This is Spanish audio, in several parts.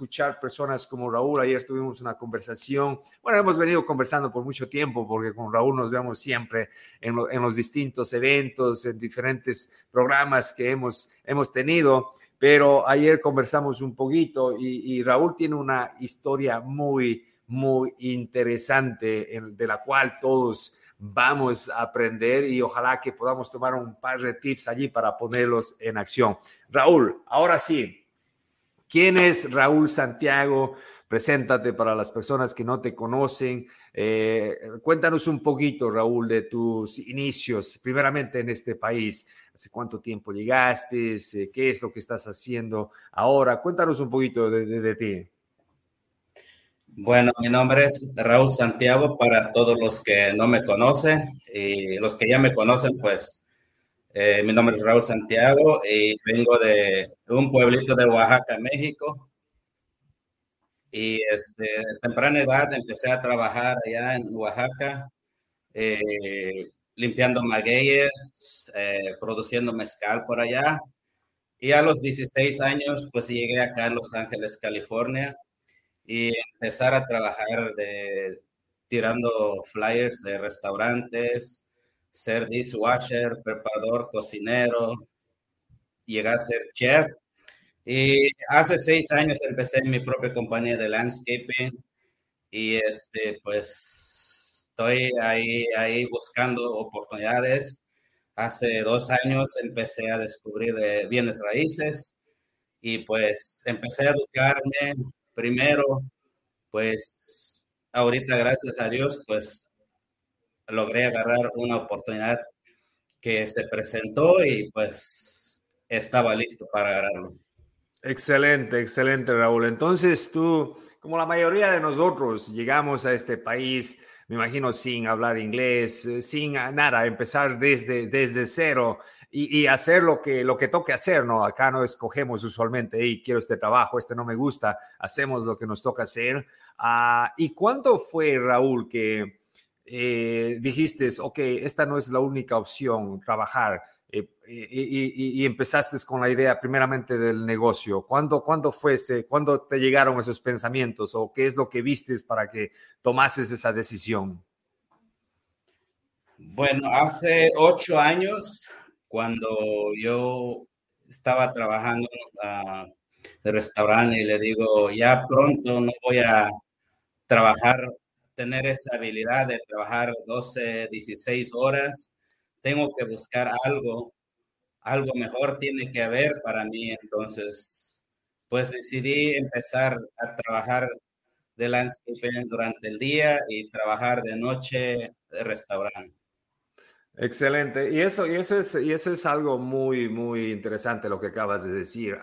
escuchar personas como Raúl. Ayer tuvimos una conversación. Bueno, hemos venido conversando por mucho tiempo porque con Raúl nos vemos siempre en, los distintos eventos, en diferentes programas que hemos, hemos tenido. Pero ayer conversamos un poquito y, Raúl tiene una historia muy, muy interesante de la cual todos vamos a aprender y ojalá que podamos tomar un par de tips allí para ponerlos en acción. Raúl, ahora sí, ¿Quién es Raúl Santiago? Preséntate para las personas que no te conocen. Eh, cuéntanos un poquito, Raúl, de tus inicios, primeramente en este país. ¿Hace cuánto tiempo llegaste? Eh, ¿Qué es lo que estás haciendo ahora? Cuéntanos un poquito de, ti. Bueno, mi nombre es Raúl Santiago para todos los que no me conocen y los que ya me conocen, pues eh, mi nombre es Raúl Santiago y vengo de un pueblito de Oaxaca, México. Y este, temprana edad empecé a trabajar allá en Oaxaca, eh, limpiando magueyes, eh, produciendo mezcal por allá. Y a los 16 años, pues llegué acá en Los Ángeles, California, y empezar a trabajar de, tirando flyers de restaurantes, ser dishwasher, preparador, cocinero, llegar a ser chef. Y hace seis años empecé mi propia compañía de landscaping y este, pues estoy ahí, ahí buscando oportunidades. Hace dos años empecé a descubrir de bienes raíces y pues empecé a educarme primero, pues ahorita gracias a Dios, pues logré agarrar una oportunidad que se presentó y pues estaba listo para agarrarlo. Excelente, excelente, Raúl. Entonces tú, como la mayoría de nosotros, llegamos a este país, me imagino, sin hablar inglés, eh, sin nada, empezar desde, desde cero y, hacer lo que, lo que toque hacer, ¿no? Acá no escogemos usualmente, y quiero este trabajo, este no me gusta, hacemos lo que nos toca hacer. Ah, ¿Y cuánto fue, Raúl, que eh, dijiste, ok, esta no es la única opción, trabajar, eh, y, empezaste con la idea primeramente del negocio. ¿Cuándo, ¿Cuándo fue ese, cuándo te llegaron esos pensamientos o qué es lo que vistes para que tomases esa decisión? Bueno, hace ocho años, cuando yo estaba trabajando en el restaurante y le digo, ya pronto no voy a trabajar tener esa habilidad de trabajar 12, 16 horas, tengo que buscar algo, algo mejor tiene que haber para mí. Entonces, pues decidí empezar a trabajar de landscaping durante el día y trabajar de noche de restaurante. Excelente. Y eso, y eso, es, y eso es algo muy, muy interesante lo que acabas de decir.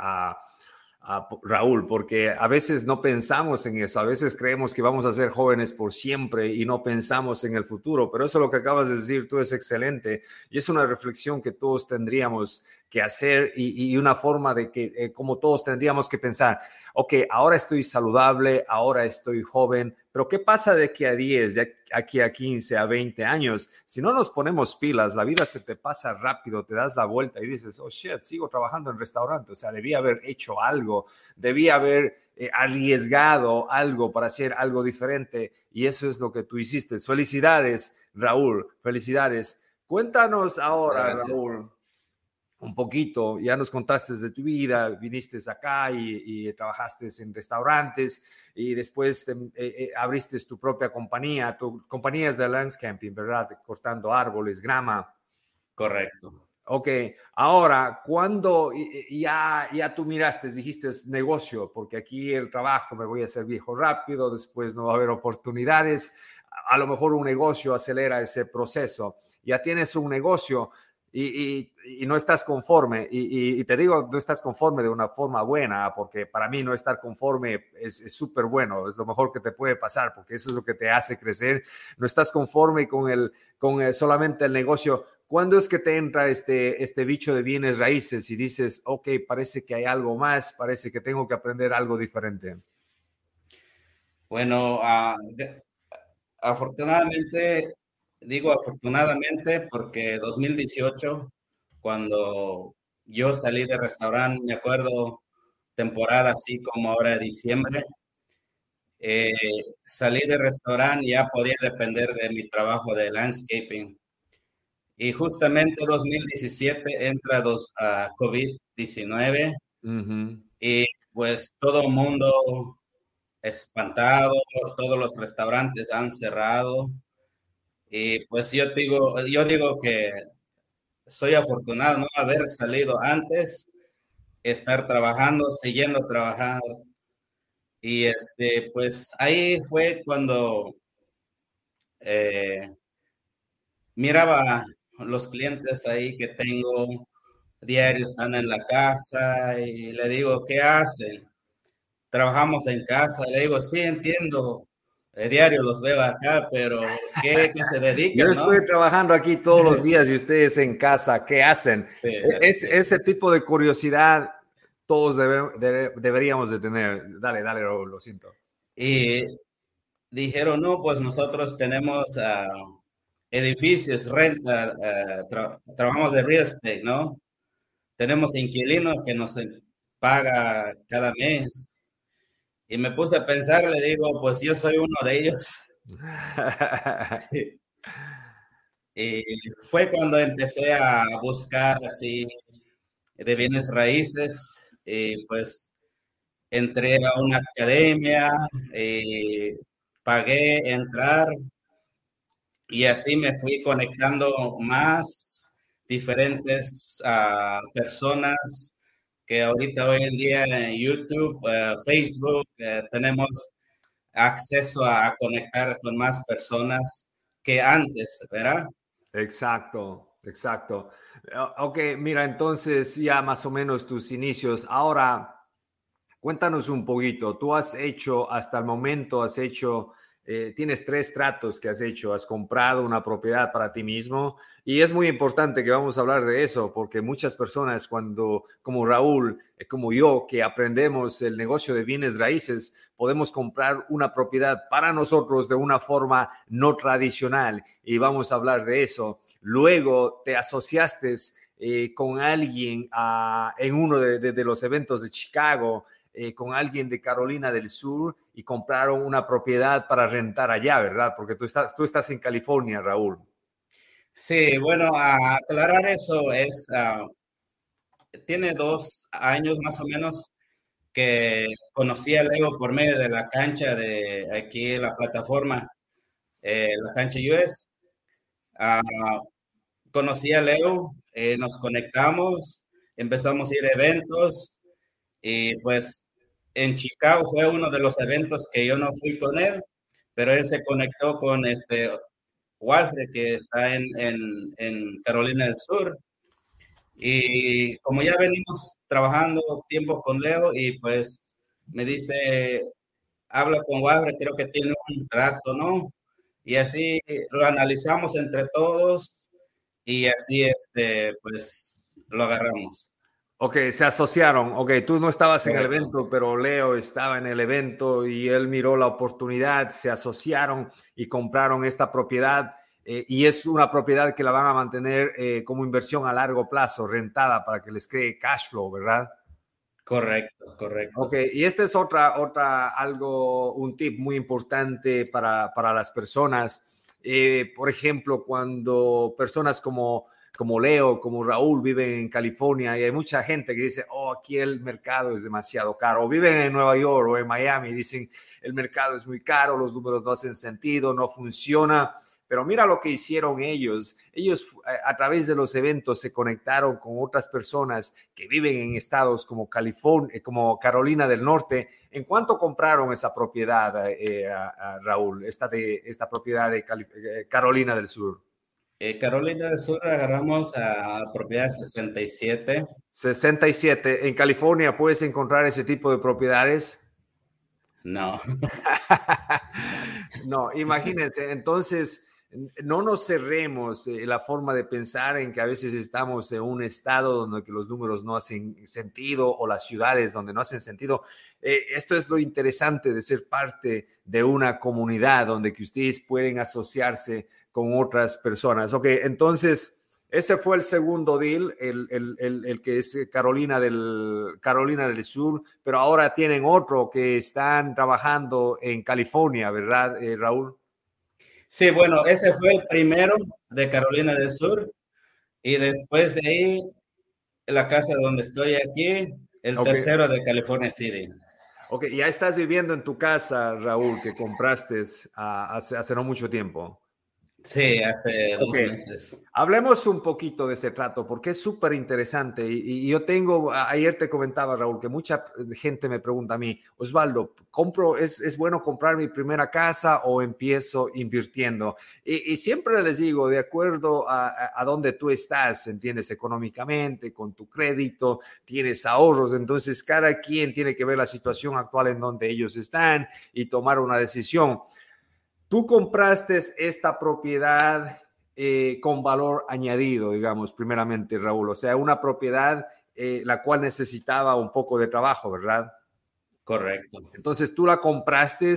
Raúl, porque a veces no pensamos en eso, a veces creemos que vamos a ser jóvenes por siempre y no pensamos en el futuro, pero eso lo que acabas de decir tú es excelente y es una reflexión que todos tendríamos que hacer y, una forma de que, eh, como todos tendríamos que pensar, ok, ahora estoy saludable, ahora estoy joven, pero ¿qué pasa de aquí a 10, de aquí a 15, a 20 años? Si no nos ponemos pilas, la vida se te pasa rápido, te das la vuelta y dices, oh shit, sigo trabajando en restaurante, o sea, debía haber hecho algo, debía haber eh, arriesgado algo para hacer algo diferente y eso es lo que tú hiciste. Felicidades, Raúl, felicidades. Cuéntanos ahora, Raúl un poquito, ya nos contaste de tu vida, viniste acá y, trabajaste en restaurantes y después eh, eh, abriste tu propia compañía, tu compañía es de landscaping, ¿verdad? Cortando árboles, grama. Correcto. Ok, ahora, cuando ya, ya tú miraste, dijiste negocio, porque aquí el trabajo me voy a hacer viejo rápido, después no va a haber oportunidades, a lo mejor un negocio acelera ese proceso. Ya tienes un negocio, y, no estás conforme, y, te digo, no estás conforme de una forma buena, porque para mí no estar conforme es súper bueno, es lo mejor que te puede pasar, porque eso es lo que te hace crecer. No estás conforme con, el, con solamente el negocio. ¿Cuándo es que te entra este, este bicho de bienes raíces y dices, ok, parece que hay algo más, parece que tengo que aprender algo diferente? Bueno, ah, afortunadamente digo afortunadamente porque 2018, cuando yo salí de restaurante, me acuerdo temporada así como ahora de diciembre, eh, salí del restaurante, ya podía depender de mi trabajo de landscaping. Y justamente 2017 entra dos, a COVID-19 y pues todo el mundo espantado, todos los restaurantes han cerrado. Y pues yo digo, yo digo que soy afortunado, ¿no? Haber salido antes, estar trabajando, siguiendo trabajando. Y este, pues ahí fue cuando eh, miraba los clientes ahí que tengo diarios están en la casa y le digo, ¿qué hacen? Trabajamos en casa. Le digo, sí, entiendo, el diario los veo acá, pero ¿qué, se dedican? Yo estoy trabajando aquí todos los días y ustedes en casa, ¿qué hacen? E, es, Ese tipo de curiosidad todos deberíamos de tener. Dale, dale, lo, siento. Y dijeron, no, pues nosotros tenemos uh, edificios, renta, uh, trabajamos de real estate, ¿no? Tenemos inquilinos que nos paga cada mes. Y me puse a pensar, le digo, pues yo soy uno de ellos. Y fue cuando empecé a buscar así de bienes raíces y pues entré a una academia, y pagué entrar y así me fui conectando más diferentes uh, personas que ahorita hoy en día en YouTube, eh, Facebook, eh, tenemos acceso a, conectar con más personas que antes, ¿verdad? Exacto, exacto. Ok, mira, entonces ya más o menos tus inicios. Ahora, cuéntanos un poquito. Tú has hecho, hasta el momento, has hecho eh, tienes tres tratos que has hecho, has comprado una propiedad para ti mismo y es muy importante que vamos a hablar de eso porque muchas personas cuando, como Raúl, eh, como yo, que aprendemos el negocio de bienes raíces, podemos comprar una propiedad para nosotros de una forma no tradicional y vamos a hablar de eso. Luego te asociaste eh, con alguien ah, en uno de los eventos de Chicago eh, con alguien de Carolina del Sur y compraron una propiedad para rentar allá, ¿verdad? Porque tú estás, tú estás en California, Raúl. Sí, bueno, aclarar eso es, ah, tiene dos años más o menos que conocí a Leo por medio de la cancha de aquí, la plataforma, eh, la cancha US. Ah, conocí a Leo, eh, nos conectamos, empezamos a ir a eventos y pues en Chicago fue uno de los eventos que yo no fui con él, pero él se conectó con este Walfred, que está en, en, Carolina del Sur. Y como ya venimos trabajando tiempo con Leo, y pues me dice, habla con Walfred, creo que tiene un trato, ¿no? Y así lo analizamos entre todos y así, este, pues, lo agarramos. Ok, se asociaron. Ok, tú no estabas en el evento, pero Leo estaba en el evento y él miró la oportunidad, se asociaron y compraron esta propiedad. Eh, y es una propiedad que la van a mantener eh, como inversión a largo plazo, rentada para que les cree cash flow, ¿verdad? Correcto, correcto. Ok, y este es otra, otra, algo, un tip muy importante para, para las personas. Eh, por ejemplo, cuando personas como como Leo, como Raúl viven en California y hay mucha gente que dice, oh, aquí el mercado es demasiado caro, o viven en Nueva York o en Miami y dicen, el mercado es muy caro, los números no hacen sentido, no funciona. Pero mira lo que hicieron ellos. Ellos eh, a través de los eventos se conectaron con otras personas que viven en estados como California, como Carolina del Norte. ¿En cuánto compraron esa propiedad, eh, Raúl? Esta, de, esta propiedad de eh, Carolina del Sur. Eh, Carolina del Sur agarramos a propiedad 67. 67. ¿En California puedes encontrar ese tipo de propiedades? No. no, imagínense. Entonces, no nos cerremos eh, la forma de pensar en que a veces estamos en un estado donde los números no hacen sentido o las ciudades donde no hacen sentido. Eh, esto es lo interesante de ser parte de una comunidad donde que ustedes pueden asociarse con otras personas. Ok, entonces Ese fue el segundo deal, el, el, el, que es Carolina del, Carolina del Sur, pero ahora tienen otro que están trabajando en California, ¿verdad, eh, Raúl? Sí, bueno, ese fue el primero de Carolina del Sur y después de ahí la casa donde estoy aquí, el tercero de California City. Ok, ya estás viviendo en tu casa, Raúl, que compraste ah, hace, hace no mucho tiempo. Sí, hace dos meses. Hablemos un poquito de ese trato, porque es súper interesante. Y, yo tengo, ayer te comentaba, Raúl, que mucha gente me pregunta a mí, Osvaldo, ¿compro, es, es bueno comprar mi primera casa o empiezo invirtiendo? Y, siempre les digo, de acuerdo a, a, dónde tú estás, entiendes, económicamente, con tu crédito, tienes ahorros, entonces cada quien tiene que ver la situación actual en donde ellos están y tomar una decisión. Tú compraste esta propiedad eh, con valor añadido, digamos, primeramente, Raúl. O sea, una propiedad eh, la cual necesitaba un poco de trabajo, ¿verdad? Correcto. Entonces tú la compraste,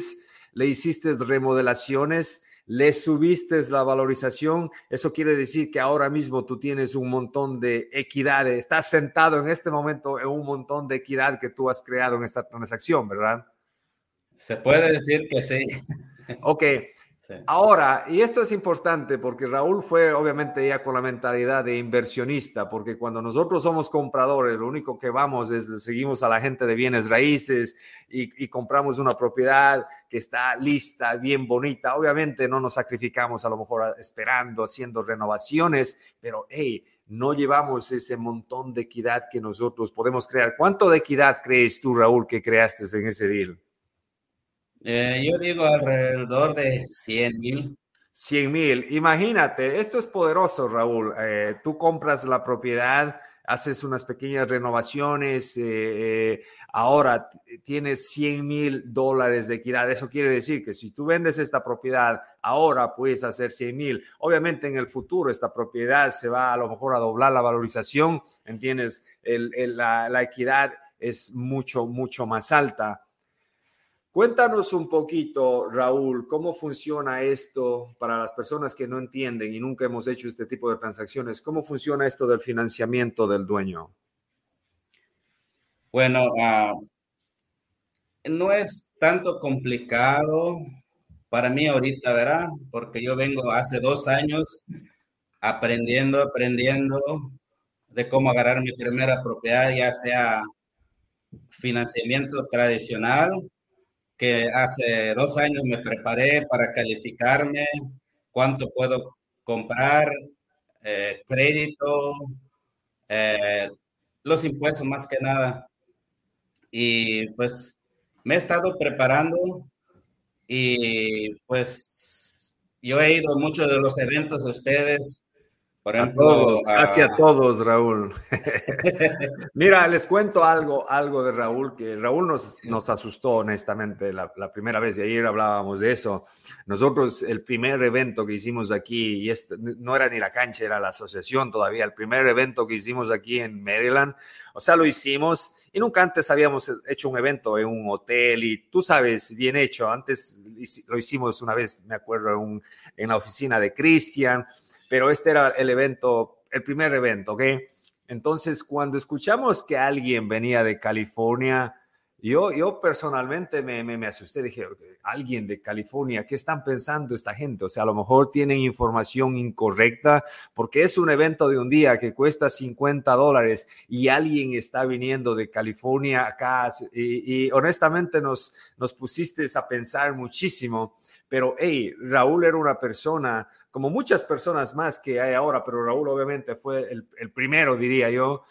le hiciste remodelaciones, le subiste la valorización. Eso quiere decir que ahora mismo tú tienes un montón de equidad. Estás sentado en este momento en un montón de equidad que tú has creado en esta transacción, ¿verdad? Se puede decir que sí. Ok. Ahora, y esto es importante porque Raúl fue obviamente ya con la mentalidad de inversionista, porque cuando nosotros somos compradores, lo único que vamos es seguimos a la gente de bienes raíces y, compramos una propiedad que está lista, bien bonita. Obviamente no nos sacrificamos a lo mejor esperando, haciendo renovaciones, pero hey, no llevamos ese montón de equidad que nosotros podemos crear. ¿Cuánto de equidad crees tú, Raúl, que creaste en ese deal? Eh, yo digo alrededor de 100 mil. 100 mil. Imagínate, esto es poderoso, Raúl. Eh, tú compras la propiedad, haces unas pequeñas renovaciones, eh, ahora tienes 100 mil dólares de equidad. Eso quiere decir que si tú vendes esta propiedad, ahora puedes hacer 100 mil. Obviamente en el futuro esta propiedad se va a lo mejor a doblar la valorización, ¿entiendes? la, la equidad es mucho, mucho más alta. Cuéntanos un poquito, Raúl, cómo funciona esto para las personas que no entienden y nunca hemos hecho este tipo de transacciones. ¿Cómo funciona esto del financiamiento del dueño? Bueno, ah, no es tanto complicado para mí ahorita, ¿verdad? Porque yo vengo hace dos años aprendiendo, aprendiendo de cómo agarrar mi primera propiedad, ya sea financiamiento tradicional que hace dos años me preparé para calificarme, cuánto puedo comprar, eh, crédito, eh, los impuestos más que nada. Y pues me he estado preparando y pues yo he ido a muchos de los eventos de ustedes por ejemplo, a casi a todos, Raúl. Mira, les cuento algo, algo de Raúl, que Raúl nos, nos asustó honestamente la, la, primera vez, y ayer hablábamos de eso. Nosotros, el primer evento que hicimos aquí, y este, no era ni la cancha, era la asociación todavía, el primer evento que hicimos aquí en Maryland, o sea, lo hicimos y nunca antes habíamos hecho un evento en un hotel y tú sabes, bien hecho, antes lo hicimos una vez, me acuerdo, en, en la oficina de Cristian pero este era el evento, el primer evento, ¿ok? Entonces, cuando escuchamos que alguien venía de California, yo, yo personalmente me, me, me asusté, dije, alguien de California, ¿qué están pensando esta gente? O sea, a lo mejor tienen información incorrecta porque es un evento de un día que cuesta 50 dólares y alguien está viniendo de California acá y, y honestamente nos, nos pusiste a pensar muchísimo, pero hey, Raúl era una persona como muchas personas más que hay ahora, pero Raúl obviamente fue el, primero, diría yo,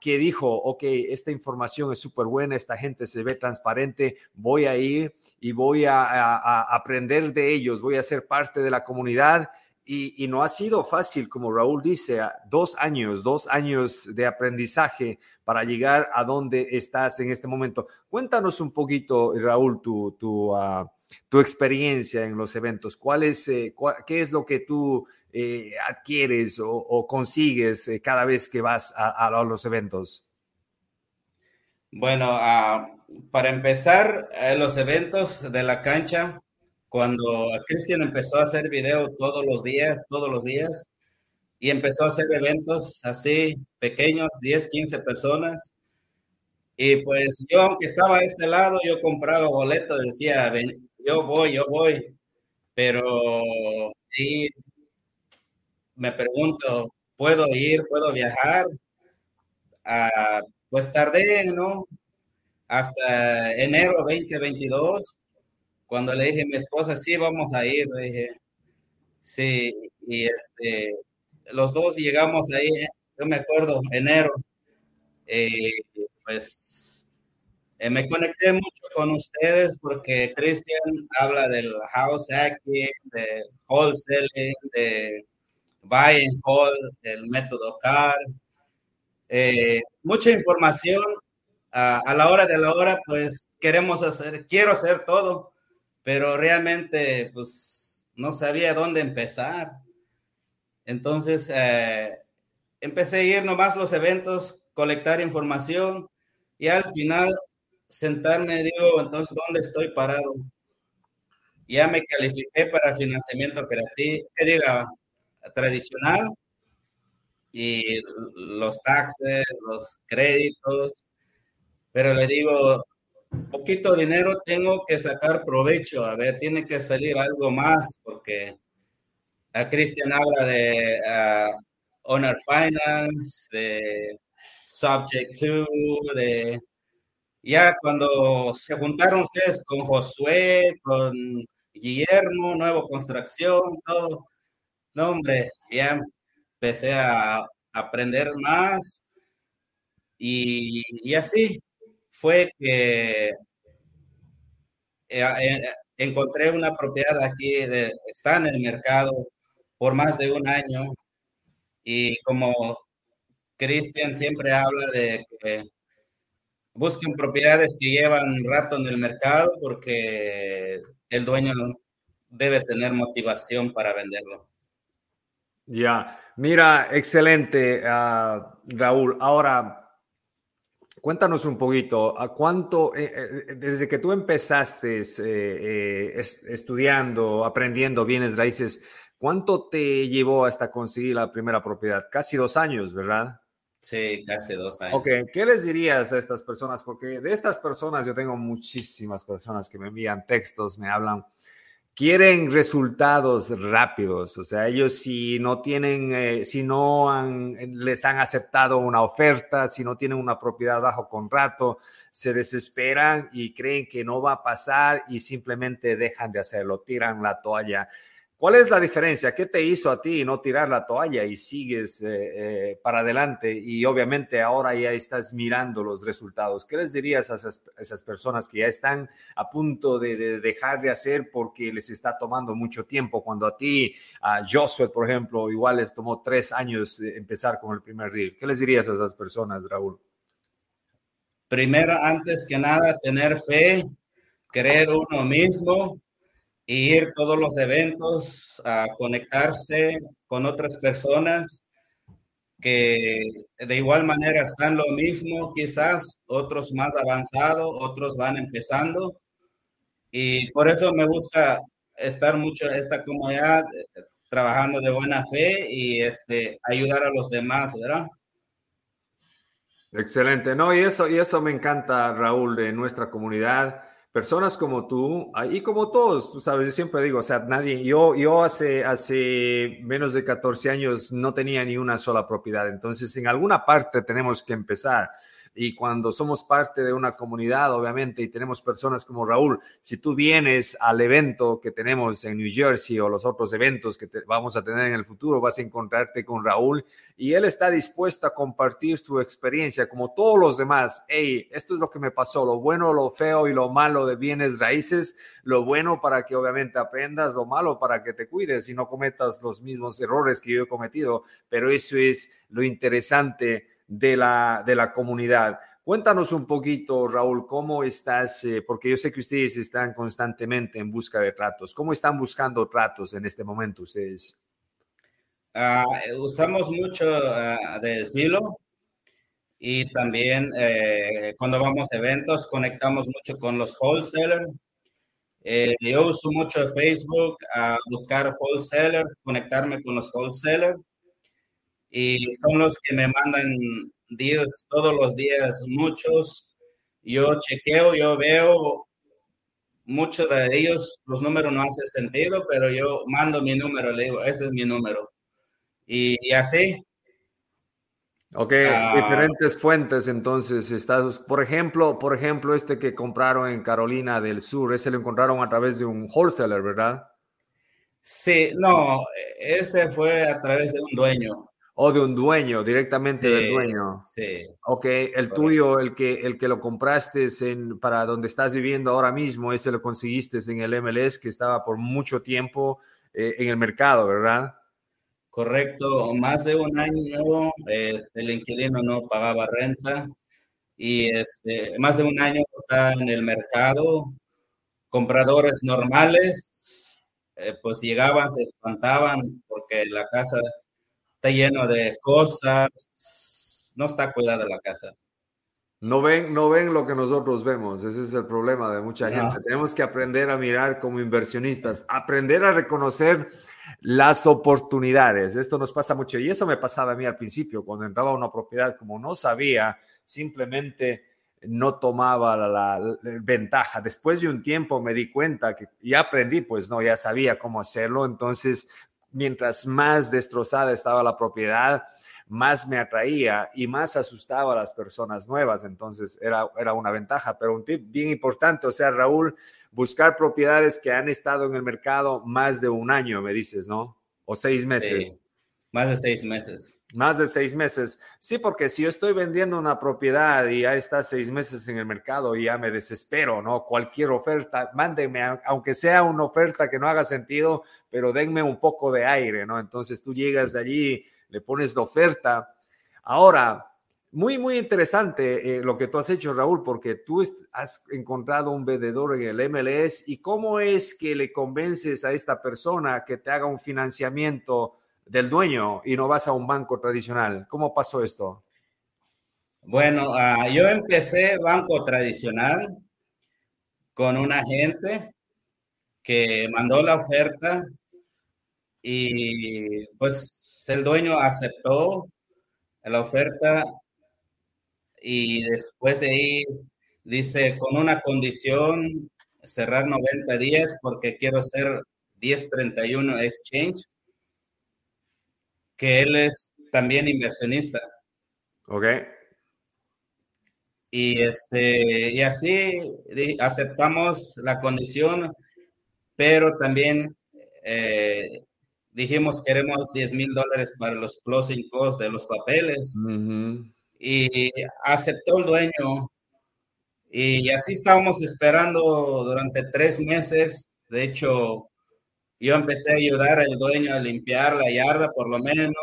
que dijo, ok, esta información es súper buena, esta gente se ve transparente, voy a ir y voy a, aprender de ellos, voy a ser parte de la comunidad. Y, no ha sido fácil, como Raúl dice, dos años, dos años de aprendizaje para llegar a donde estás en este momento. Cuéntanos un poquito, Raúl, tu, tu, uh, tu experiencia en los eventos. ¿Cuál es, eh, ¿Qué es lo que tú eh, adquieres o, consigues eh, cada vez que vas a, los eventos? Bueno, ah, para empezar, los eventos de la cancha, cuando Cristian empezó a hacer video todos los días, todos los días, y empezó a hacer eventos así, pequeños, 10, 15 personas. Y pues yo, aunque estaba a este lado, yo compraba boletos, decía, yo voy, yo voy. Pero me pregunto, ¿puedo ir? ¿Puedo viajar? Ah, pues tardé, ¿no? Hasta enero 2022, cuando le dije a mi esposa, sí, vamos a ir, le dije, sí, y este, los dos llegamos ahí, yo me acuerdo, enero, eh, pues eh, me conecté mucho con ustedes porque Cristian habla del house hacking, de wholesaling, de buy and hold, del método CAR, eh, mucha información. a la hora de la hora, pues queremos hacer, quiero hacer todo, pero realmente, pues no sabía dónde empezar. Entonces, eh, empecé a ir nomás los eventos, colectar información y al final sentarme, digo, entonces, ¿dónde estoy parado? Ya me califiqué para financiamiento creativo, que diga, tradicional, y los taxes, los créditos, pero le digo, poquito dinero tengo que sacar provecho, a ver, tiene que salir algo más, porque a Cristian habla de uh, Honor Finance, de Subject to, de ya cuando se juntaron ustedes con Josué, con Guillermo, Nuevo Construcción, todo, no hombre, ya empecé a aprender más. Y, y así fue que eh, eh, encontré una propiedad aquí, de, está en el mercado por más de un año. Y como Cristian siempre habla de que busquen propiedades que llevan un rato en el mercado porque el dueño debe tener motivación para venderlo. Ya, mira, excelente, uh, Raúl. Ahora, cuéntanos un poquito, ¿a cuánto, eh, eh, desde que tú empezaste eh, estudiando, aprendiendo bienes raíces, ¿Cuánto te llevó hasta conseguir la primera propiedad? Casi dos años, ¿verdad? Sí, casi dos años. Ok, ¿qué les dirías a estas personas? Porque de estas personas yo tengo muchísimas personas que me envían textos, me hablan, quieren resultados rápidos. O sea, ellos si no tienen, eh, si no han, les han aceptado una oferta, si no tienen una propiedad bajo contrato, se desesperan y creen que no va a pasar y simplemente dejan de hacerlo, tiran la toalla. ¿Cuál es la diferencia? ¿Qué te hizo a ti no tirar la toalla y sigues eh, eh, para adelante? Y obviamente ahora ya estás mirando los resultados. ¿Qué les dirías a esas, personas que ya están a punto de, dejar de hacer porque les está tomando mucho tiempo? Cuando a ti, a Josué, por ejemplo, igual les tomó tres años empezar con el primer reel. ¿Qué les dirías a esas personas, Raúl? Primero, antes que nada, tener fe, creer uno mismo ir todos los eventos, a conectarse con otras personas que de igual manera están lo mismo, quizás otros más avanzados, otros van empezando. Y por eso me gusta estar mucho en esta comunidad, trabajando de buena fe y este, ayudar a los demás, ¿verdad? Excelente, no, y eso, y eso me encanta, Raúl, de nuestra comunidad personas como tú ah, y como todos, tú sabes, yo siempre digo, o sea, nadie, yo, yo hace, hace menos de 14 años no tenía ni una sola propiedad, entonces en alguna parte tenemos que empezar y cuando somos parte de una comunidad, obviamente, y tenemos personas como Raúl, si tú vienes al evento que tenemos en New Jersey o los otros eventos que vamos a tener en el futuro, vas a encontrarte con Raúl y él está dispuesto a compartir su experiencia como todos los demás. Hey, esto es lo que me pasó, lo bueno, lo feo y lo malo de bienes raíces, lo bueno para que obviamente aprendas, lo malo para que te cuides y no cometas los mismos errores que yo he cometido, pero eso es lo interesante de la, de la comunidad. Cuéntanos un poquito, Raúl, cómo estás, eh, porque yo sé que ustedes están constantemente en busca de tratos. ¿Cómo están buscando tratos en este momento ustedes? Ah, usamos mucho uh, de Zillow y también eh, cuando vamos a eventos conectamos mucho con los wholesalers. Eh, yo uso mucho Facebook a buscar wholesalers, conectarme con los wholesalers y son los que me mandan días todos los días, muchos. Yo chequeo, yo veo muchos de ellos, los números no hacen sentido, pero yo mando mi número, le digo, este es mi número. Y, así. Ok, ah. diferentes fuentes entonces, Estados, por ejemplo, por ejemplo, este que compraron en Carolina del Sur, ese lo encontraron a través de un wholesaler, ¿verdad? Sí, no, ese fue a través de un dueño. O de un dueño, directamente del dueño. Sí. Ok, el tuyo, el que, el que lo compraste en, para donde estás viviendo ahora mismo, ese lo conseguiste en el MLS que estaba por mucho tiempo eh, en el mercado, ¿verdad? Correcto, más de un año este, el inquilino no pagaba renta y este, más de un año está en el mercado. Compradores normales, eh, pues llegaban, se espantaban porque la casa está lleno de cosas, no está cuidada la casa. No ven, no ven lo que nosotros vemos, ese es el problema de mucha gente. Tenemos que aprender a mirar como inversionistas, aprender a reconocer las oportunidades. Esto nos pasa mucho y eso me pasaba a mí al principio, cuando entraba a una propiedad, como no sabía, simplemente no tomaba la, ventaja. Después de un tiempo me di cuenta que ya aprendí, pues no, ya sabía cómo hacerlo. Entonces mientras más destrozada estaba la propiedad, más me atraía y más asustaba a las personas nuevas. Entonces era, era una ventaja. Pero un tip bien importante, o sea, Raúl, buscar propiedades que han estado en el mercado más de un año, me dices, ¿no? O seis meses. más de seis meses. Más de seis meses. Sí, porque si yo estoy vendiendo una propiedad y ya está seis meses en el mercado y ya me desespero, ¿no? Cualquier oferta, mándenme, aunque sea una oferta que no haga sentido, pero denme un poco de aire, ¿no? Entonces tú llegas de allí, le pones la oferta. Ahora, muy, muy interesante eh, lo que tú has hecho, Raúl, porque tú has encontrado un vendedor en el MLS y cómo es que le convences a esta persona que te haga un financiamiento del dueño y no vas a un banco tradicional. ¿Cómo pasó esto? Bueno, ah, yo empecé banco tradicional con un agente que mandó la oferta y pues el dueño aceptó la oferta y después de ahí dice con una condición cerrar 90 días porque quiero hacer 1031 exchange que él es también inversionista. Ok. Y, este, y así aceptamos la condición, pero también eh, dijimos queremos 10 mil dólares para los closing costs de los papeles. Y aceptó el dueño. Y así estábamos esperando durante tres meses. De hecho, yo empecé a ayudar al dueño a limpiar la yarda por lo menos.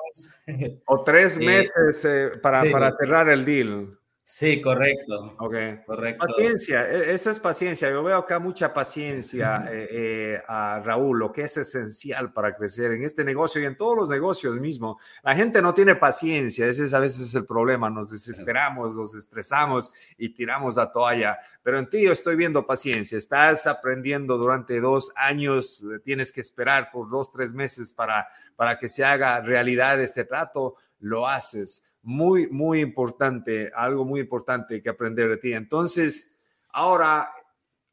O tres meses eh, para, para cerrar el deal. Sí, correcto. Ok. Correcto. Paciencia, e, eso es paciencia. Yo veo acá mucha paciencia eh, eh, a Raúl, lo que es esencial para crecer en este negocio y en todos los negocios mismo. La gente no tiene paciencia, ese es a veces el problema. Nos desesperamos, nos estresamos y tiramos la toalla. Pero en ti yo estoy viendo paciencia. Estás aprendiendo durante dos años, eh, tienes que esperar por dos, tres meses para, para que se haga realidad este trato, lo haces muy, muy importante, algo muy importante que aprender de ti. Entonces, ahora,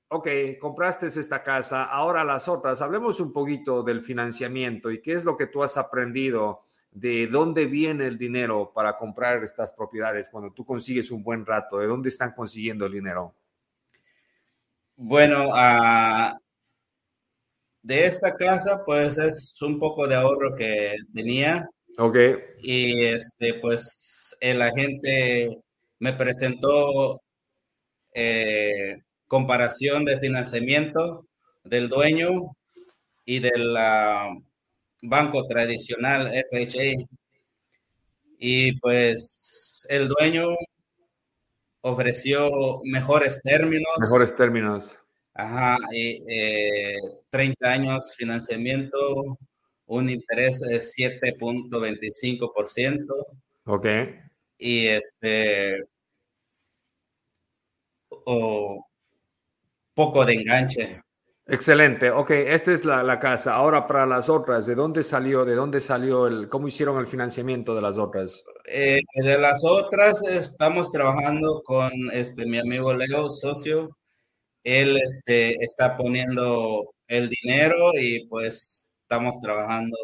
ok, compraste esta casa, ahora las otras, hablemos un poquito del financiamiento y qué es lo que tú has aprendido de dónde viene el dinero para comprar estas propiedades cuando tú consigues un buen rato, de dónde están consiguiendo el dinero. Bueno, uh, de esta casa, pues es un poco de ahorro que tenía Ok. Y este, pues el agente me presentó eh, comparación de financiamiento del dueño y del banco tradicional FHA. Y pues el dueño ofreció mejores términos. Mejores términos. Ajá, y, 30 eh, años financiamiento un interés de 7.25%. Ok. Y este, o poco de enganche. Excelente. Ok, esta es la, casa. Ahora para las otras, ¿de dónde salió? ¿De dónde salió el, cómo hicieron el financiamiento de las otras? Eh, de las otras estamos trabajando con este mi amigo Leo, socio. Él este, está poniendo el dinero y pues estamos trabajando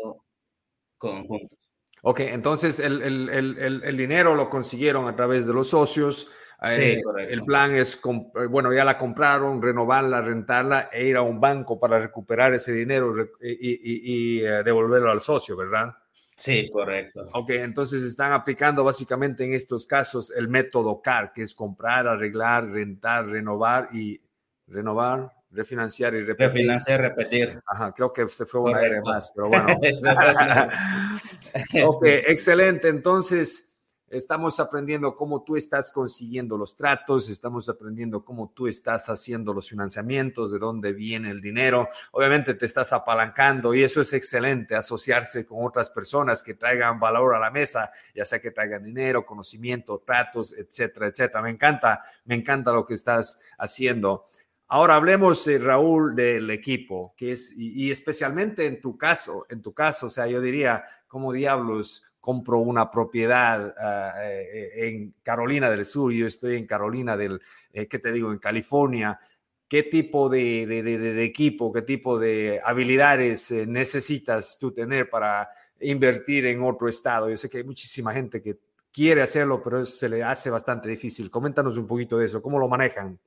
conjuntos. Ok, entonces el, el, el, el dinero lo consiguieron a través de los socios eh, el plan es, eh, bueno, ya la compraron, renovarla, rentarla e ir a un banco para recuperar ese dinero y, eh, devolverlo al socio, ¿verdad? Sí, correcto. Ok, entonces están aplicando básicamente en estos casos el método CAR, que es comprar, arreglar, rentar, renovar y renovar, refinanciar y repetir. Refinanciar, repetir. Ajá, creo que se fue una R más, pero bueno. ok, excelente. Entonces, Estamos aprendiendo cómo tú estás consiguiendo los tratos, estamos aprendiendo cómo tú estás haciendo los financiamientos, de dónde viene el dinero. Obviamente te estás apalancando y eso es excelente, asociarse con otras personas que traigan valor a la mesa, ya sea que traigan dinero, conocimiento, tratos, etcétera, etcétera. Me encanta, me encanta lo que estás haciendo. Ahora hablemos, Raúl, del equipo, que es, y, especialmente en tu caso, en tu caso, o sea, yo diría, ¿cómo diablos compro una propiedad ah, eh, en Carolina del Sur, yo estoy en Carolina del, eh, ¿qué te digo?, en California. ¿Qué tipo de, de, equipo, qué tipo de habilidades eh, necesitas tú tener para invertir en otro estado? Yo sé que hay muchísima gente que quiere hacerlo, pero se le hace bastante difícil. Coméntanos un poquito de eso, ¿cómo lo manejan?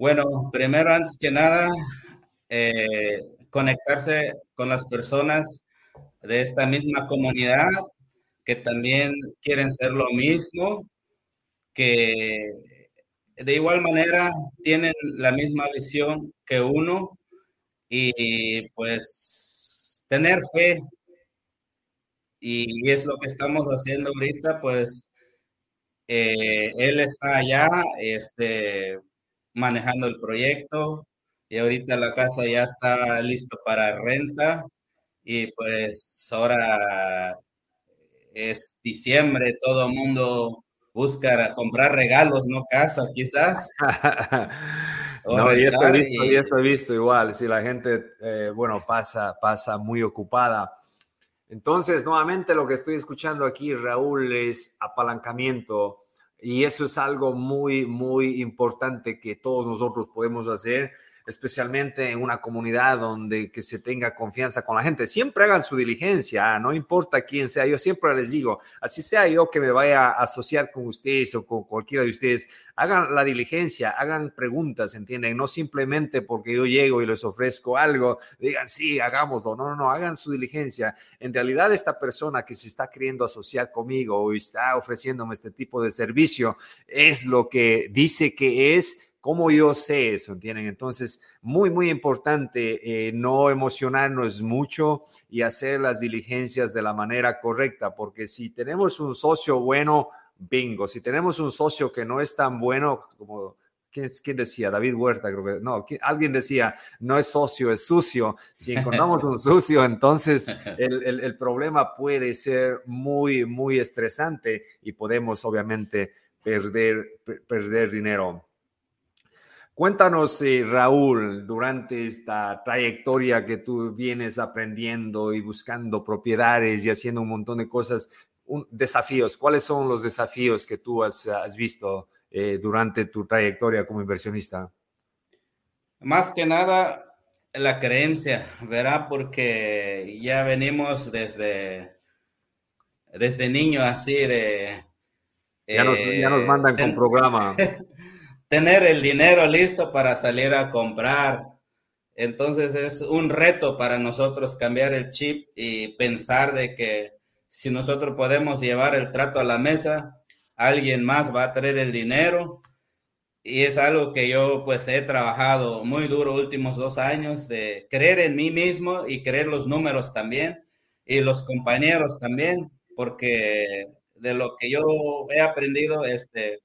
Bueno, primero, antes que nada, conectarse con las personas de esta misma comunidad que también quieren ser lo mismo, que de igual manera tienen la misma visión que uno y pues tener fe. Y es lo que estamos haciendo ahorita, pues eh, él está allá este, manejando el proyecto y ahorita la casa ya está listo para renta y pues ahora es diciembre, todo el mundo busca comprar regalos, no casa, quizás. no, y eso, he visto, y... eso, he visto, igual, si la gente, eh, bueno, pasa, pasa muy ocupada. Entonces, nuevamente lo que estoy escuchando aquí, Raúl, es apalancamiento. Y eso es algo muy, muy importante que todos nosotros podemos hacer especialmente en una comunidad donde que se tenga confianza con la gente. Siempre hagan su diligencia, no importa quién sea. Yo siempre les digo, así sea yo que me vaya a asociar con ustedes o con cualquiera de ustedes, hagan la diligencia, hagan preguntas, ¿entienden? No simplemente porque yo llego y les ofrezco algo, digan, sí, hagámoslo. No, no, no, hagan su diligencia. En realidad, esta persona que se está queriendo asociar conmigo o está ofreciéndome este tipo de servicio es lo que dice que es ¿Cómo yo sé eso? ¿Entienden? Entonces, muy, muy importante eh, no emocionarnos mucho y hacer las diligencias de la manera correcta, porque si tenemos un socio bueno, bingo. Si tenemos un socio que no es tan bueno como ¿Quién, ¿Quién, decía? David Huerta, creo que. No, alguien decía, no es socio, es sucio. Si encontramos un sucio, entonces el, el, el, problema puede ser muy, muy estresante y podemos obviamente perder, perder dinero. Cuéntanos, eh, Raúl, durante esta trayectoria que tú vienes aprendiendo y buscando propiedades y haciendo un montón de cosas, desafíos, ¿cuáles son los desafíos que tú has, visto eh, durante tu trayectoria como inversionista? Más que nada, la creencia, ¿verdad? Porque ya venimos desde, desde niño así de... Ya nos, ya nos mandan con programa. tener el dinero listo para salir a comprar. Entonces es un reto para nosotros cambiar el chip y pensar de que si nosotros podemos llevar el trato a la mesa, alguien más va a traer el dinero. Y es algo que yo pues he trabajado muy duro últimos dos años de creer en mí mismo y creer los números también y los compañeros también, porque de lo que yo he aprendido, este,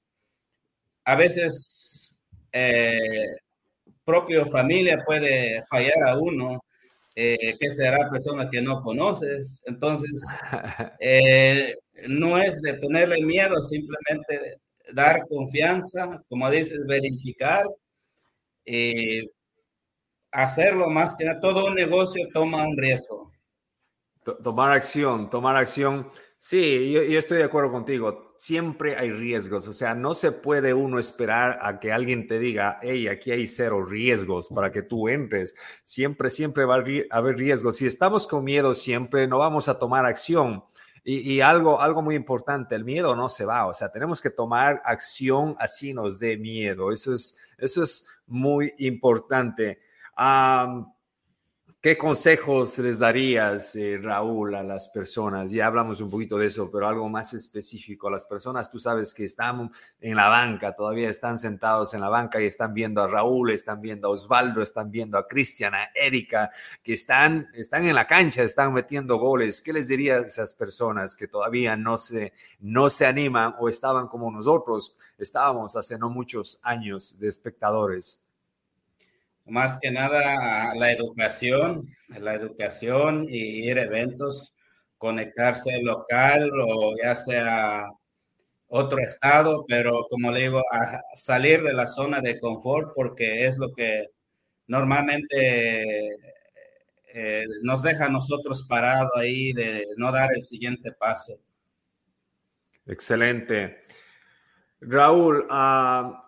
a veces eh, propio familia puede fallar a uno, eh, que será persona que no conoces. Entonces, eh, no es de tenerle miedo, simplemente dar confianza, como dices, verificar y hacerlo más que nada, todo un negocio toma un riesgo. Tomar acción, tomar acción. Sí, yo, estoy de acuerdo contigo. Siempre hay riesgos. O sea, no se puede uno esperar a que alguien te diga, hey, aquí hay cero riesgos para que tú entres. Siempre, siempre va a haber riesgos. Si estamos con miedo siempre, no vamos a tomar acción. Y, algo, algo muy importante, el miedo no se va. O sea, tenemos que tomar acción así nos dé miedo. Eso es, eso es muy importante. ¿Qué consejos les darías, eh, Raúl, a las personas? Ya hablamos un poquito de eso, pero algo más específico. Las personas, tú sabes que están en la banca, todavía están sentados en la banca y están viendo a Raúl, están viendo a Osvaldo, están viendo a Cristian, a Erika, que están, están en la cancha, están metiendo goles. ¿Qué les dirías a esas personas que todavía no se, no se animan o estaban como nosotros estábamos hace no muchos años de espectadores? Más que nada la educación, la educación y ir a eventos, conectarse local o ya sea otro estado, pero como digo, salir de la zona de confort porque es lo que normalmente eh, nos deja a nosotros parados ahí de no dar el siguiente paso. Excelente. Raúl, uh,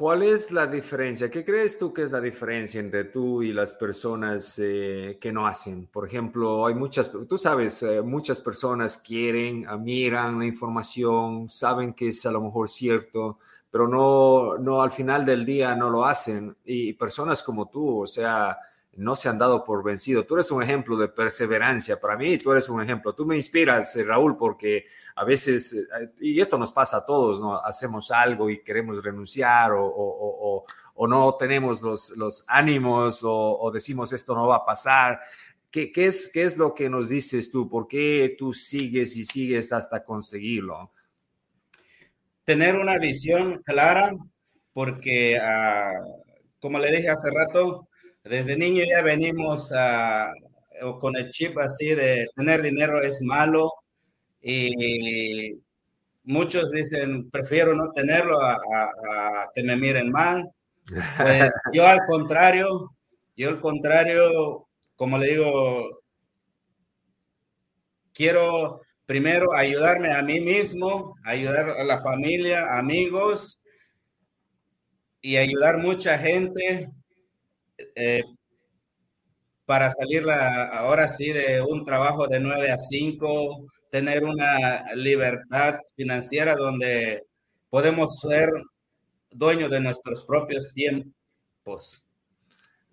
¿Cuál es la diferencia? ¿Qué crees tú que es la diferencia entre tú y las personas eh, que no hacen? Por ejemplo, hay muchas, tú sabes, eh, muchas personas quieren, miran la información, saben que es a lo mejor cierto, pero no, no al final del día no lo hacen. Y personas como tú, o sea, no se han dado por vencido. Tú eres un ejemplo de perseverancia para mí, tú eres un ejemplo. Tú me inspiras, eh, Raúl, porque a veces, eh, y esto nos pasa a todos, ¿no? Hacemos algo y queremos renunciar o, no tenemos los, ánimos o, decimos esto no va a pasar. ¿Qué, es, ¿Qué es lo que nos dices tú? ¿Por qué tú sigues y sigues hasta conseguirlo? Tener una visión clara, porque, ah, como le dije hace rato, desde niño ya venimos con el chip así de tener dinero es malo y muchos dicen, prefiero no tenerlo a, que me miren mal. Pues yo al contrario, yo al contrario, como le digo, quiero primero ayudarme a mí mismo, ayudar a la familia, amigos y ayudar mucha gente eh, para salir ahora sí de un trabajo de 9 a 5, tener una libertad financiera donde podemos ser dueños de nuestros propios tiempos.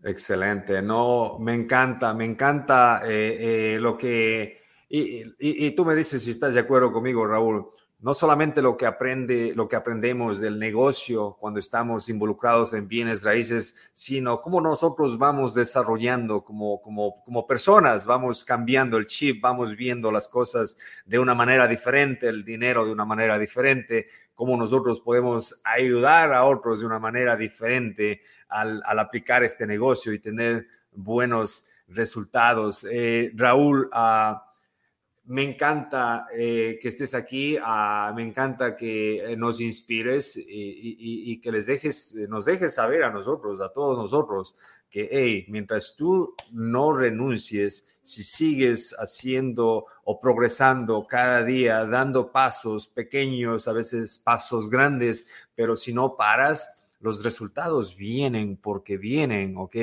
Excelente, no, me encanta, me encanta eh, eh, lo que, y, tú me dices si estás de acuerdo conmigo, Raúl, no solamente lo que aprende, lo que aprendemos del negocio cuando estamos involucrados en bienes raíces, sino cómo nosotros vamos desarrollando como, como, como personas, vamos cambiando el chip, vamos viendo las cosas de una manera diferente, el dinero de una manera diferente, cómo nosotros podemos ayudar a otros de una manera diferente al, aplicar este negocio y tener buenos resultados. Eh, Raúl, uh, me encanta eh, que estés aquí, ah, me encanta que eh, nos inspires y, que les dejes, eh, nos dejes saber a nosotros, a todos nosotros, que hey, mientras tú no renuncies, si sigues haciendo o progresando cada día, dando pasos pequeños, a veces pasos grandes, pero si no paras, los resultados vienen porque vienen, ¿ok?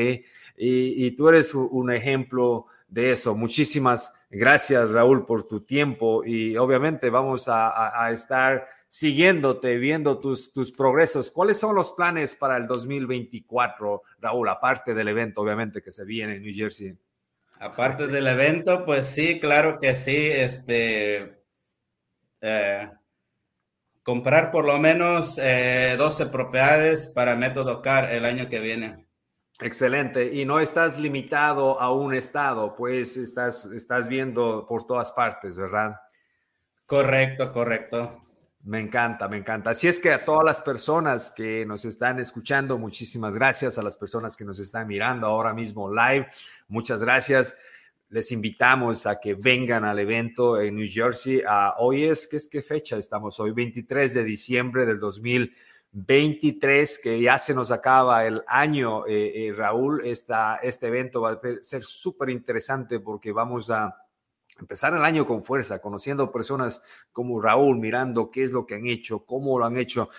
Y, tú eres un ejemplo de eso. Muchísimas gracias, Raúl, por tu tiempo y obviamente vamos a, estar siguiéndote, viendo tus, tus progresos. ¿Cuáles son los planes para el 2024, Raúl, aparte del evento, obviamente, que se viene en New Jersey? Aparte del evento, pues sí, claro que sí, este, eh, comprar por lo menos 12 eh, propiedades para Método CAR el año que viene. Excelente. Y no estás limitado a un estado, pues estás, estás viendo por todas partes, ¿verdad? Correcto, correcto. Me encanta, me encanta. Así es que a todas las personas que nos están escuchando, muchísimas gracias. A las personas que nos están mirando ahora mismo live, muchas gracias. Les invitamos a que vengan al evento en New Jersey. hoy es, ¿qué es qué fecha estamos hoy? 23 de diciembre del 2020 23, que ya se nos acaba el año, eh, eh, Raúl, esta, este evento va a ser súper interesante porque vamos a empezar el año con fuerza, conociendo personas como Raúl, mirando qué es lo que han hecho, cómo lo han hecho.